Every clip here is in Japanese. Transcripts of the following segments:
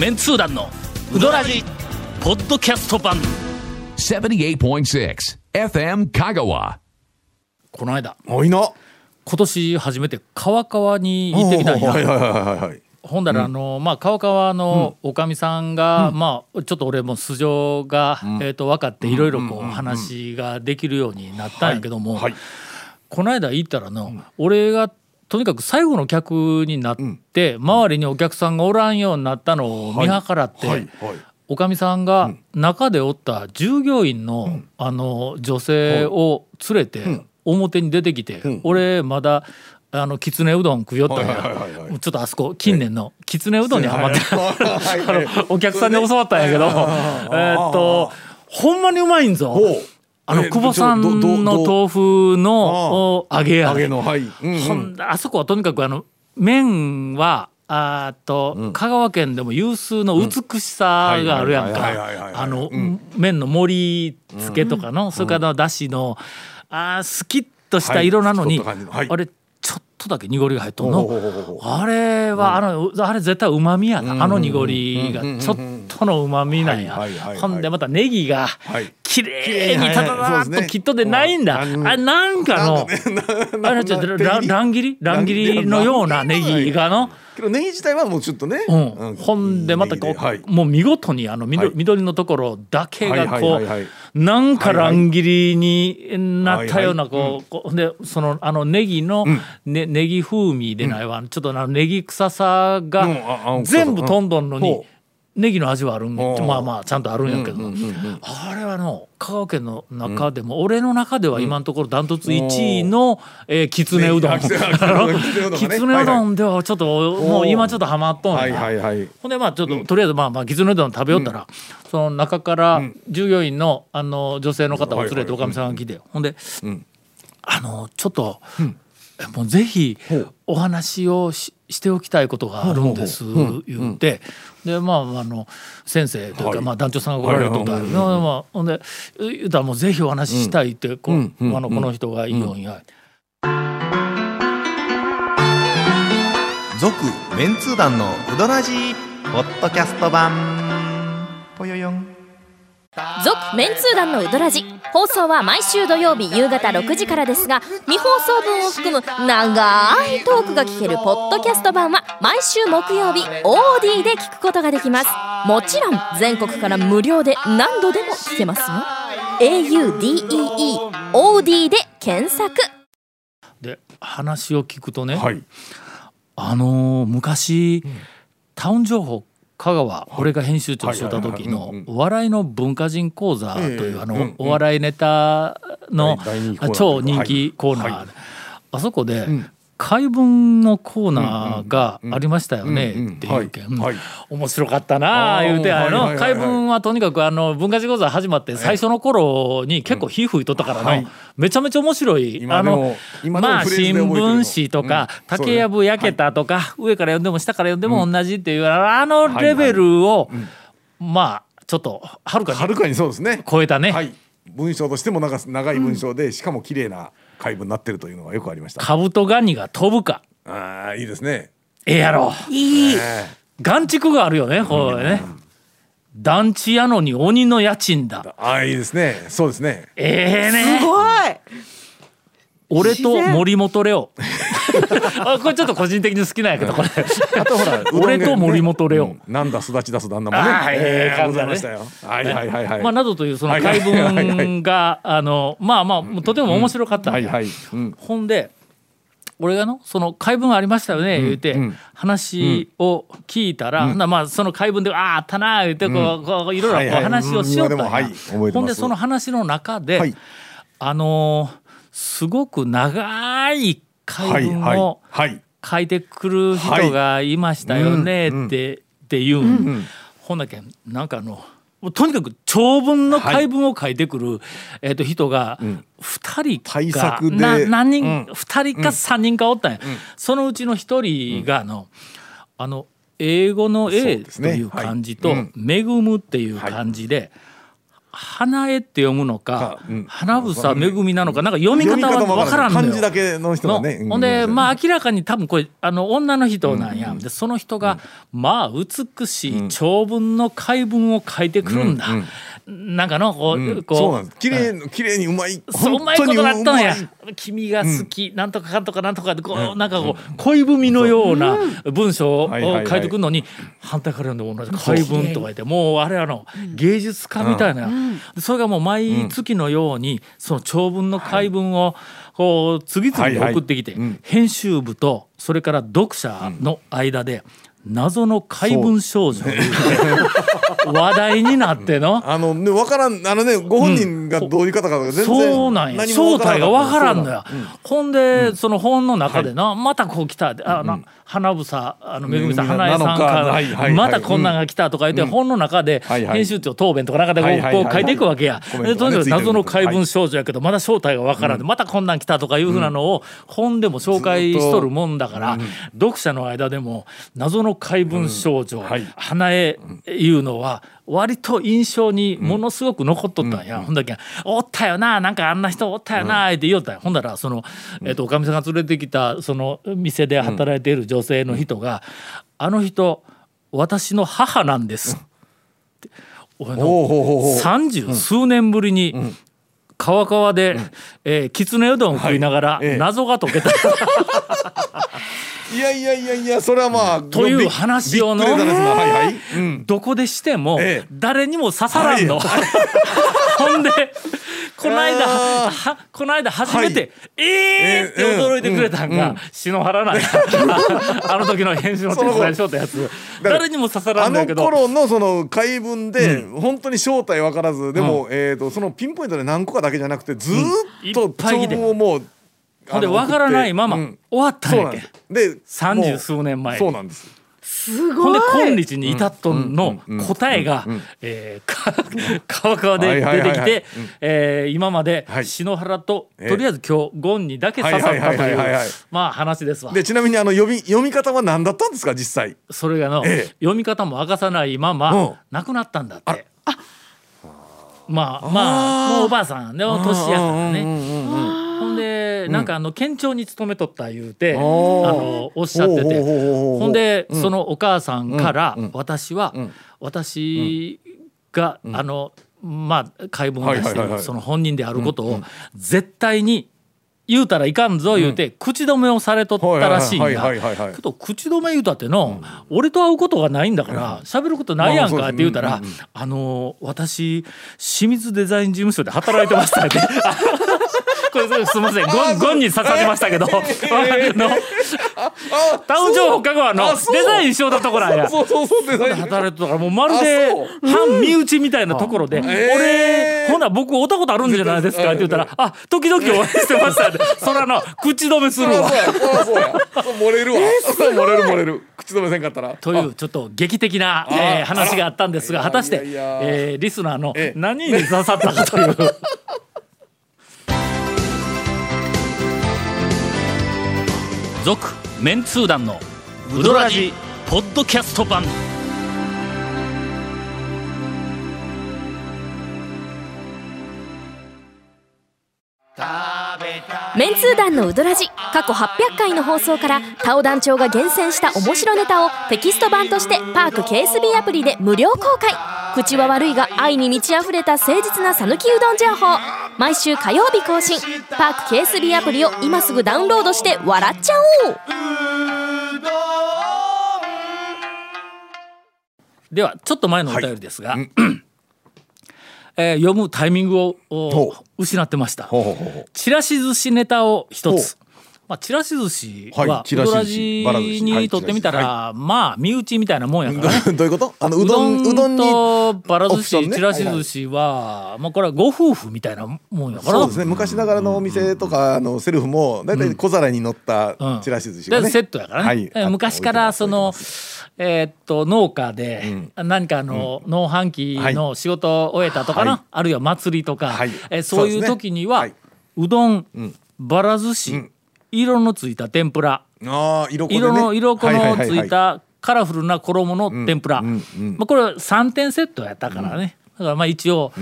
メンツー団のウドラジポッドキャスト版。78.6 FM Kagawa. この間。おいな。今年初めて川川に行ってきたんや、はいはいはいはいはい。ほんだらあの、まあ川川のおかみさんが、まあちょっと俺も素性が、えー、と分かっていろいろこう話ができるようになったんやけども、はい。この間行ったらの、俺がとにかく最後の客になって、周りにお客さんがおらんようになったのを見計らって、はい。はい。おかみさんが中でおった従業員の,、あの女性を連れて表に出てきて、俺まだあのきつねうどん食いよったんや、ちょっとあそこ近年のきつねうどんにはまって、はい。お客さんに教わったんやけど、えーっとほんまにうまいんぞ。あのえ久保さんの豆腐のお揚げ揚げのはい。うんあそこはとにかくあの麺はあーっと、香川県でも有数の美しさがあるやんか。あの、うん。麺の盛り付けとかの、それからだしのあースキッとした色なのに、あれちょっとだけ濁りが入っとんの。あれは、あのあれ絶対うまみやな、あの濁りがちょっとのうまみなんや、ほんでまたネギがはい綺麗にただだっと切っとでないんだ、うんあれなんかのあれちょっとら乱切り？乱切り？のようなネギがの、けどネギ自体はもうちょっとね。うん、ほんでまたこう、はい。もう見事にあの緑,、はい。緑のところだけがこう、なんか乱切りになったようなこう,、こうほんでそのあのネギの、ね、ネギ風味でないわ、ちょっとあのネギ臭さが全部飛んどんのに、ネギの味はあるんまあまあちゃんとあるんやけど、あれはの香川県の中でも、俺の中では今のところダントツ1位の、えーきつねうどん。ねきつねうどんではちょっともう今ちょっとハマっとんや。はいはいはい。ほんでまあちょっと、とりあえずまあまあきつねうどん食べよったら、その中から従業員のあの女性の方を連れておかみさんが来て、ほんで、あのちょっと、えもうぜひお話をししておきたいことがあるんです、言って、でまああの先生というか、はい。まあ団長さんが来られることある、まあまあほんで言うたらもうぜひお話ししたいって、こうあのこの人がいいよんや。続メンツー団のウドラジーポッドキャスト版続メンツー団のウドラジ。放送は毎週土曜日夕方6時からですが未放送分を含む長いトークが聞けるポッドキャスト版は毎週木曜日 OD で聞くことができます。もちろん全国から無料で何度でも聞けますよ。Audeeod で検索。で話を聞くとね、はい。あのー昔、タウン情報香川、俺が編集長してた時のお笑いの文化人講座という、あの、お笑いネタの超人気コーナー、はい。あそこで、怪文のコーナーがありましたよね、っていうけん、はい。はい。面白かったなあ言うてあのはいはいはいはい。怪文はとにかくあの文化人講座始まって最初の頃に結構火吹いとったからの、はい。めちゃめちゃ面白いあのまあ新聞紙とか、うん。竹やぶ焼けたとか、上から読んでも下から読んでも同じっていう、あのレベルを、まあちょっとはるかにはるかにそうですね。超えたね、はい。文章としてもなんか長い文章で、しかも綺麗な回文になってるというのがよくありました。カブトガニが飛ぶかああいいですね。ええやろ。いい。え眼蓄があるよねこれね、団地やのに鬼の家賃だ。えああいいですね。そうですね。ええね。すごい。俺と森本レオ あこれちょっと個人的に好きなんやけどこれ。あとほら 俺と森本レオ、うんなんだすだち出す旦那もね。はいはいはい。はい。まあ、などというそのはい怪はいはい。は文があのまあまあとても面白かった。ほんで俺がのその怪文ありましたよね言うて、うん。話を聞いたら、まあその怪文で「あああったな」言うてこう,、こういろいろこう話をしようん。今でもはいほんでその話の中で、はい。あのーすごく長い怪文はいをはい。書いてくる人がいましたよねって、っていうん、ほんだけなんかあのとにかく長文の怪文を書いてくる、えー、と人が2人か、対策で。な何人、うん。2人か3人かおったんや、そのうちの1人があの、あの英語のそう A ですね。という漢字とはいうん「恵む」っていう漢字で、花絵って読むのかかうん。花房めぐみなのかなんか読み方はわからんのよ。漢字だけの人がねのほんでまあ明らかに多分これあの女の人なんや、でその人が、まあ美しい長文の解文を書いてくるんだ、なんかのこう,、うん。こう。そうなんです。綺麗綺麗にうまい。そううまいことなったんや。君が好き、なんとかかんとかなんとかでこう、なんかこう恋文のような文章を書いてくるのに、反対から読んで同じ恋文とか言ってもうあれあの芸術家みたいな、それがもう毎月のようにその長文の解文をこう次々に送ってきて、はいはいうん。編集部とそれから読者の間で謎の解文少女。話題になっての。あのね分からんあのねご本人がどういう方か全然そうなんや。正体がわからんのそうよ、ほんで、その本の中でな、またこう来た。あの、花房あのめぐみさん花江さんかか。ら、はいはいはい。またこんなんが来たとか言って、本の中ではいはい。編集長答弁とか中でこう,、はいはいはい。こう書いていくわけや、でとにかく謎の怪文少女やけどまだ正体がわからんで、またこんなん来たとかいうふうなのを本でも紹介しとるもんだから、読者の間でも謎の怪文少女、はい。花江いうのは割と印象にものすごく残っとったんや、ほんだけ「おったよななんかあんな人おったよな」って言おったんや。ほんだらその、えっとおかみさんが連れてきたその店で働いている女性の人が「あの人私の母なんです」って三十数年ぶりに、川川で、えーきつねうどんを食いながら、謎が解けたいやいやいやいやそれはまあという話をのはいはい、うん、どこでしてもええ。誰にも刺さらんの。ほんでこの間あはこの間初めて「えー!」ってええ驚いてくれたんうんが篠原なんや あの時の編集の手伝いしよったやつ誰にも刺さらあのんだけど。頃のその解文で本当に正体分からずでも、えー、とそのピンポイントで何個かだけじゃなくてずーっと長て文をもうほんで分からないままうん。終わったんやけん。で三十も数年前。うそうなんです。ほんで今日に至っとんの答えが 川川で出てきはいはいはいはい。てえー今まではい。篠原とええとりあえず今日ゴンにだけ刺さったとはいはいはいはいいうはい。まあ話ですわ。でちなみにあの読み読み方は何だったんですか実際？それがの、ええ。読み方も明かさないまま、うん。亡くなったんだって。まあまあもうおばあさんでも年やからね。なんかあの県庁に勤めとった言うて、あのおっしゃってて。ほんで、そのお母さんから、私は、ん。私が、あのまあ解文を出してその本人であることを絶対に言うたらいかんぞ言うて、口止めをされとったらしいんはいだけど口止め言うたっての、俺と会うことがないんだから喋ることないやんかって言うたら「まあそうですあの私清水デザイン事務所で働いてました」って。これすみません。ゴンゴンに刺されましたけど、あのタウン情報香川のデザインしようたとこなんや。そうそうそうデザイン。働いてたからもうまるであそう。半身内みたいなところで「えー俺ほな僕会ったことあるんじゃないですか」って言ったら「あ時々お会いしてました」ってそらの口止めするわ。漏れるわ。漏れる漏れる。口止めせんかったら。というちょっと劇的な、えー話があったんですがあ果たしてえーリスナーのええ。何に刺さったかという。続メンツー団のウドラジポッドキャスト版。メンツー団のウドラジ過去800回の放送からタオ団長が厳選した面白ネタをテキスト版としてパーク KSB アプリで無料公開。口は悪いが愛に満ち溢れた誠実な讃岐うどん情報。毎週火曜日更新。パーク KSB アプリを今すぐダウンロードして笑っちゃおう。ではちょっと前のお便りですが、えー読むタイミングを失ってました。ほうほうほうほう。ちらし寿司ネタを一つ。ほ。まあ、ちらし寿司ははいちらし寿司うどばら寿司。はいにとってみたら、まあ身内みたいなもんやからね。どういうこと？あのうどんうどんにとばら寿司、ちらし寿司は、まあこれはご夫婦みたいなもんやから。そうですね。昔ながらのお店とかあのセルフもだいたい小皿に乗ったうん。ちらし寿司がセットやからね、はい。え昔からそのえーっと農家で何かあの農飯期の仕事を終えたとかな、はい。あるいは祭りとか、はい。えーそういう時には、はい。うどん、ん。ばら寿司、ん色のついた天ぷら。ああ色ね。色の色粉のつはいたカラフルな衣の天ぷら、うんうんまあ、これ3点セットやったからね、からまあ一応、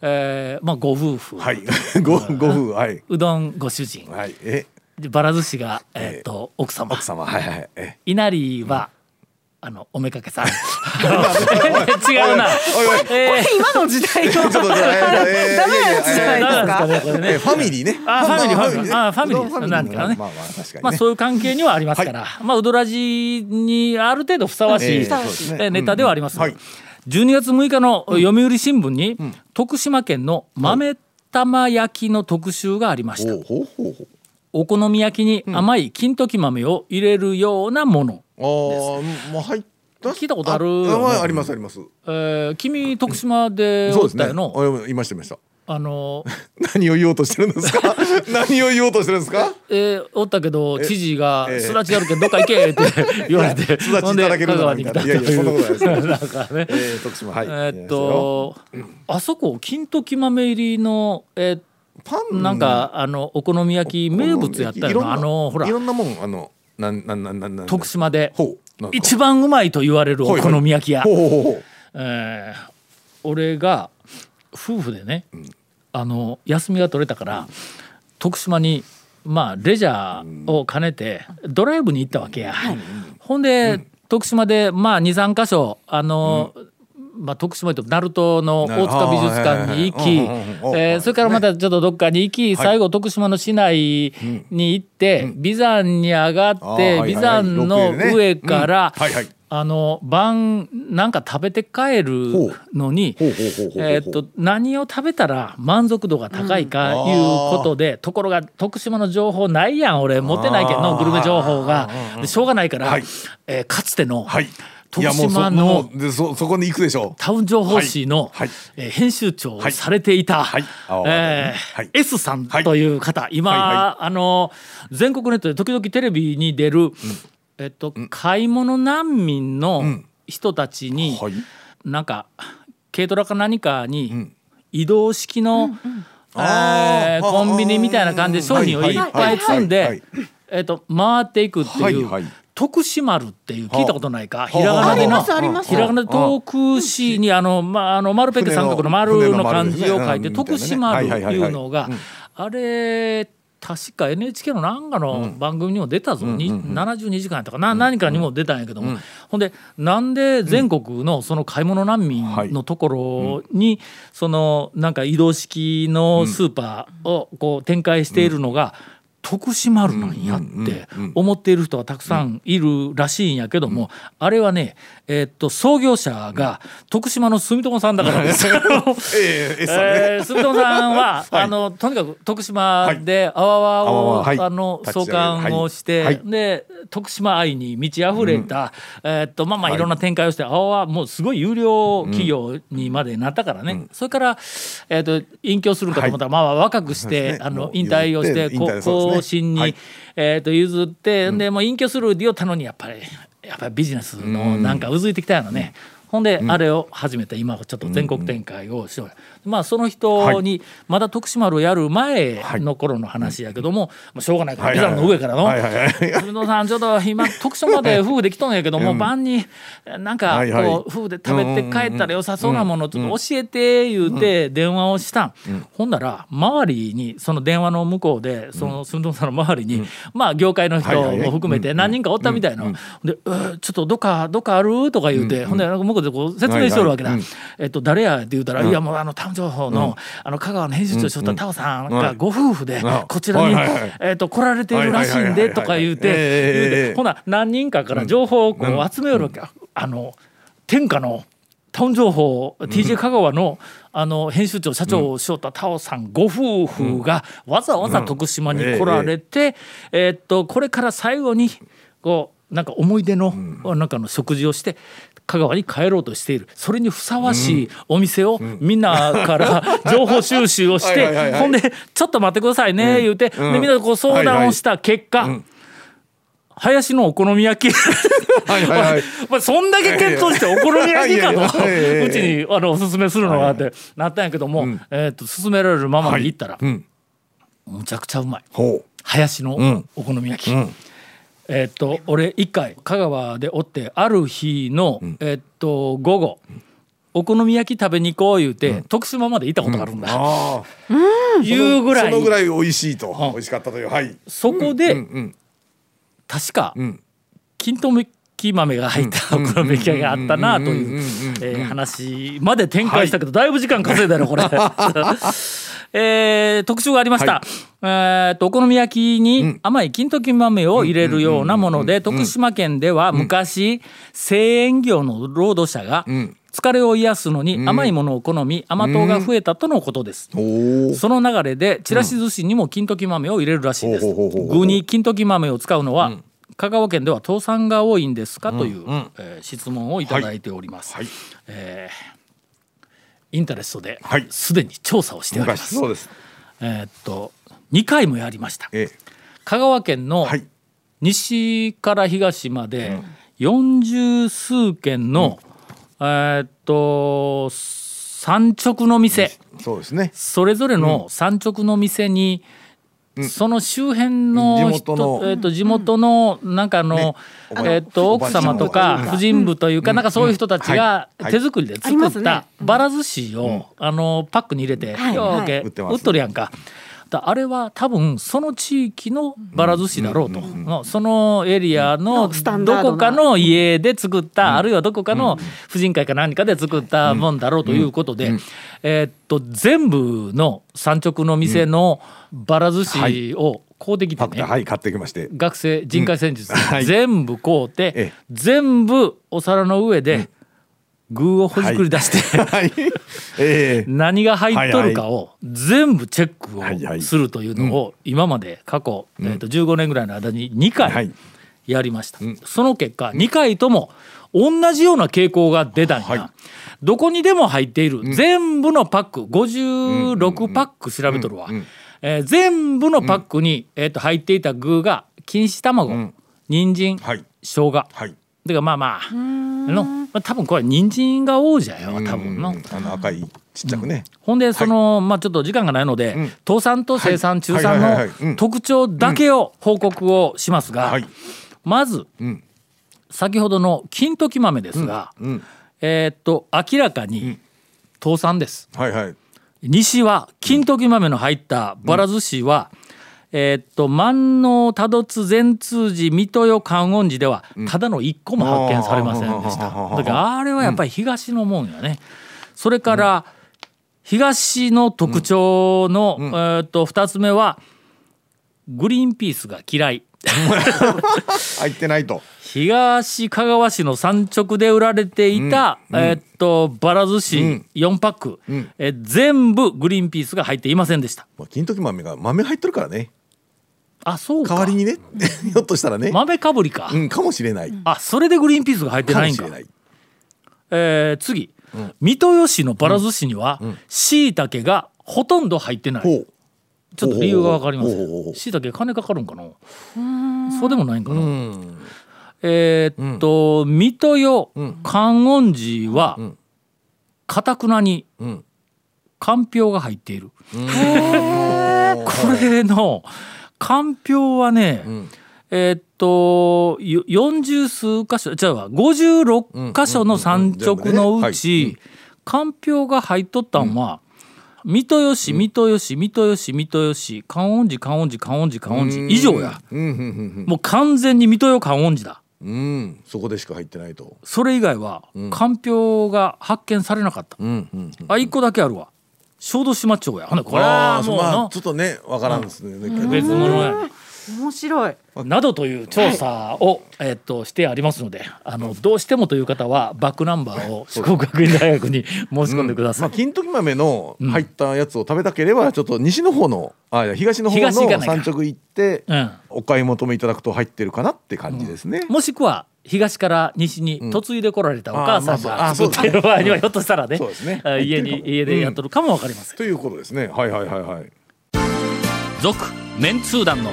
えーまあ、ご夫婦、はい。ごご夫婦はい。うどんご主人。はい。え？でばら寿司が、えー。と奥様。奥様。はいはい。え稲荷は、あのおめかけさん。違うな、えー。今の時代のダメなやつじゃないですか？ファミリーね。あファミリーまファミリー。あファミリー。なんかね。まあまあ確かにね。まあそういう関係にはありますから、まあウドラジにある程度ふさわしい、えネタではあります、はい。12月6日の読売新聞に、徳島県の豆玉焼きの特集がありました、ほうほうほうお好み焼きに甘い金時豆を入れるようなもの、ああもう入った？聞いたことある。あまあありますあります。えー君徳島でおっそうですね。いましたいました。あの、何を言おうとしてるんですか？何を言おうとしてるんですか？えーおったけど知事がええ「すだちやるけんどっか行け」って 言われてすだちいただけるのにいやいやそんなことないです。なんかね。えー徳島はい。えーっとあそこ金時豆入りのえパーなんかあのお好み焼き名物やったよな。あのほら。いろんなもんあのなんなんなんなんなん。徳島で。一番うまいと言われるお好み焼き屋。俺が夫婦でね、あの休みが取れたから徳島にまあレジャーを兼ねてドライブに行ったわけや。ほんで、徳島でまあ23箇所あの、まあ、徳島と鳴門の大塚美術館に行きそれからまたちょっとどっかに行き最後徳島の市内に行って眉山に上がって眉山の上からあの晩なんか食べて帰るのに何を食べたら満足度が高いかいうことでところが徳島の情報ないやん俺。持ってないけどのグルメ情報が。でしょうがないからはい。えーかつてのはいい徳やもうそ島のそそこに行くでしょタウン情報誌の、はい。はい。えー編集長をされていた、はい。はいえーはい。S さんという方、今、はいはあの全国ネットで時々テレビに出る、えっと、買い物難民の人たちに、はい。なんか軽トラか何かに移動式の、あーえーコンビニみたいな感じで商品をい。っぱい積んでえっと回っていくっていう、はい。はい徳島るっていう聞いたことないか、はあ。ひらがなでのひらがなで徳市にあの、まあ、あの丸ペッケ三角の丸の漢字を書いて徳島るっていうのがあれ確か NHK の何かの番組にも出たぞ、に72時間やったかな、何かにも出たんやけども、ほんでなんで全国のその買い物難民のところに、そのなんか移動式のスーパーをこう展開しているのが、徳島るなんやって思っている人がたくさんいるらしいんやけども、あれはね、えーっと創業者が徳島の住友さんだからです 住友さんは、あのとにかく徳島であわわを、あの創刊をして、はい。で徳島愛に満ち溢れた、えーっとまあまあい。ろんな展開をして、あわわもうすごい有料企業にまでなったからね、それから、えーっと隠居するんかと思ったら、まあ若くして、ね。あの引退をして後進に、はい。えーっと譲って、でもう隠居するって言ったのにやっぱりやっぱりビジネスのなんかうずいてきたよね。ほんで、あれを始めて今はちょっと全国展開をしておる、まあその人にまだ徳島をやる前の頃の話やけども、まあ、しょうがないからビザの上からの。はいはいはい「古野さんちょっと今 徳島で夫婦で来とんやけども、晩になんかこう夫婦で食べて帰ったら良さそうなものちょっと教えて言うて電話をしたん、ほんなら周りにその電話の向こうでその住友さんの周りに、まあ業界の人も含めて何人かおったみたいな、で、えーちょっとどっかどっかある?」とか言うて、ほんで向こうでこう説明しとるわけだ。えっと誰や？って言うたら「いやもうあのタウン情報の,、あの香川の編集長しとったタオさんがご夫婦でうんこちらに、えっと来られているらしいんで」とか言うてほな何人かから情報をこう集めよるわけ、あの天下のタウン情報 TJ 香川のあの編集長社長をしよったタオさんご夫婦がわざわざ徳島に来られて、えーっとこれから最後にこうなんか思い出のなんかの食事をして香川に帰ろうとしている。それにふさわしいお店をみんなから 情報収集をしてほんで「ちょっと待ってくださいね」言うてでみんなでこう相談をした結果林のお好み焼き。はいはいはい。まあそんだけ検討してお好み焼きかとやうちにあのおすすめするのがあってなったんやけども、えー、と勧められるままに行ったら、ん。むちゃくちゃうまい。ほ林のん。お好み焼き。えーっと俺一回香川でおってある日の、えーっと午後お好み焼き食べに行こう言うて、徳島まで行ったことがあるんだ、ああいうぐらいそのぐらい美味しいと。ん。美味しかったという。はい。そこで、うんうん確か、ん。金時豆が入ったお好み焼きがあったなというえー話まで展開したけど、だいぶ時間稼いだよこれ。えー特集がありました、えーとお好み焼きに甘い金時豆を入れるようなもので徳島県では昔製塩業の労働者が疲れを癒すのに甘いものを好み甘党が増えたとのことです。おおその流れでちらし寿司にも金時豆を入れるらしいです。具に金時豆を使うのは、香川県では倒産が多いんですかという、えー質問をいただいております。はい。えーインタレストではい。すでに調査をしております。昔そうです。えーっと2回もやりました。ええ。香川県のはい。西から東まで40数軒の、えーっと産直の店、そうですね。それぞれの産直の店に、その周辺の地元の人えー、と地元のなんかあの、ね。えー、と奥様とか婦人部というか、なんかそういう人たちがはい。手作りで作ったばら寿司を、あのパックに入れて、はい。ようけ売ってます売っとるやんか。だあれは多分その地域のばら寿司だろうと、のそのエリアのどこかの家で作った、あるいはどこかの婦人会か何かで作ったもんだろうということで、えーっと全部の産直の店のばら寿司を買うてきてね、タはい買ってきまして。学生人海戦術全部買うて、ええ。全部お皿の上で具をほじくり出して、はい。ええ。何が入っとるかを全部チェックをするというのを今まで過去、えー、と15年ぐらいの間に2回はい。やりました、その結果2回とも同じような傾向が出たんや、はい。どこにでも入っている、全部のパック56パック調べとるわ、えー全部のパックに、えー、と入っていた具が錦糸卵、人参、はい。生姜。はいてかまあまあの、まあ、多分これ人参が王者よ多分の。うん。あの赤いちっちゃくね。ほんでその、まあちょっと時間がないので、ん。倒産と生産、はい。中産はいはいはい。うん。の特徴だけを報告をしますが、はい。まず、ん。先ほどの金時豆ですが、うん。えーっと明らかに倒産です。はいはい。西は金時豆の入ったばら寿司は、えーっと万能多度津善通寺水戸代観音寺ではただの一個も発見されませんでした。うん。だからあれはやっぱり東のもんやね。それから東の特徴の、えーっと2つ目はグリーンピースが嫌い。入ってないと。東香川市の産直で売られていた、えーっとばら寿司4パック、えー全部グリーンピースが入っていませんでした。まあ金時豆が豆入ってるからねあそうか。代わりにね。ひょっとしたらね。豆かぶりか、うんかもしれない。あそれでグリーンピースが入ってないんか。かもしれない。えー次、水戸吉市のばら寿司にはしいたけがほとんど入ってない、ほう。ちょっと理由が分かりません。しいたけ金かかるんかな？そうでもないんかな。えーっと水戸よ観音寺はかたくなにん。かんぴょうが入っている。これのかんぴょうはね、えーっとよ40数箇所じゃあ56箇所の産直のうちかんぴょうが入っとったんは、水戸吉水戸吉水戸吉水戸吉観音寺観音寺観音寺観音寺以上や。うん。うん。うん。もう完全に水戸よ観音寺だ。うん。うんそこでしか入ってないと。それ以外はかんぴょうが発見されなかった、うん。うん。あ一個だけあるわ小豆島町や。ほんでこれあはもうあまあのちょっとねわからんですね。けど。別物や。ね面白い。などという調査を、えっとしてありますのであのどうしてもという方はバックナンバーを四国学院大学に申し込んでください、まあ金時豆の入ったやつを食べたければちょっと西の方のあいや東の方の東行かないか産直行ってうん。お買い求めいただくと入ってるかなって感じですね。もしくは東から西に嫁いでこられたお母さんがあそう作っている場合にはひょっとしたらねそうですねあ家に 家でやっとるかもわかりませんということですね。はいはいはいはい。続メンツー団の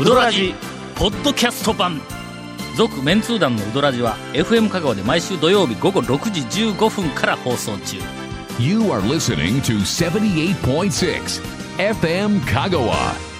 ウドラジポッドキャスト版続メンツー団のウドラジは FM 香川で毎週土曜日午後6時15分から放送中 You are listening to 78.6 FM Kagawa.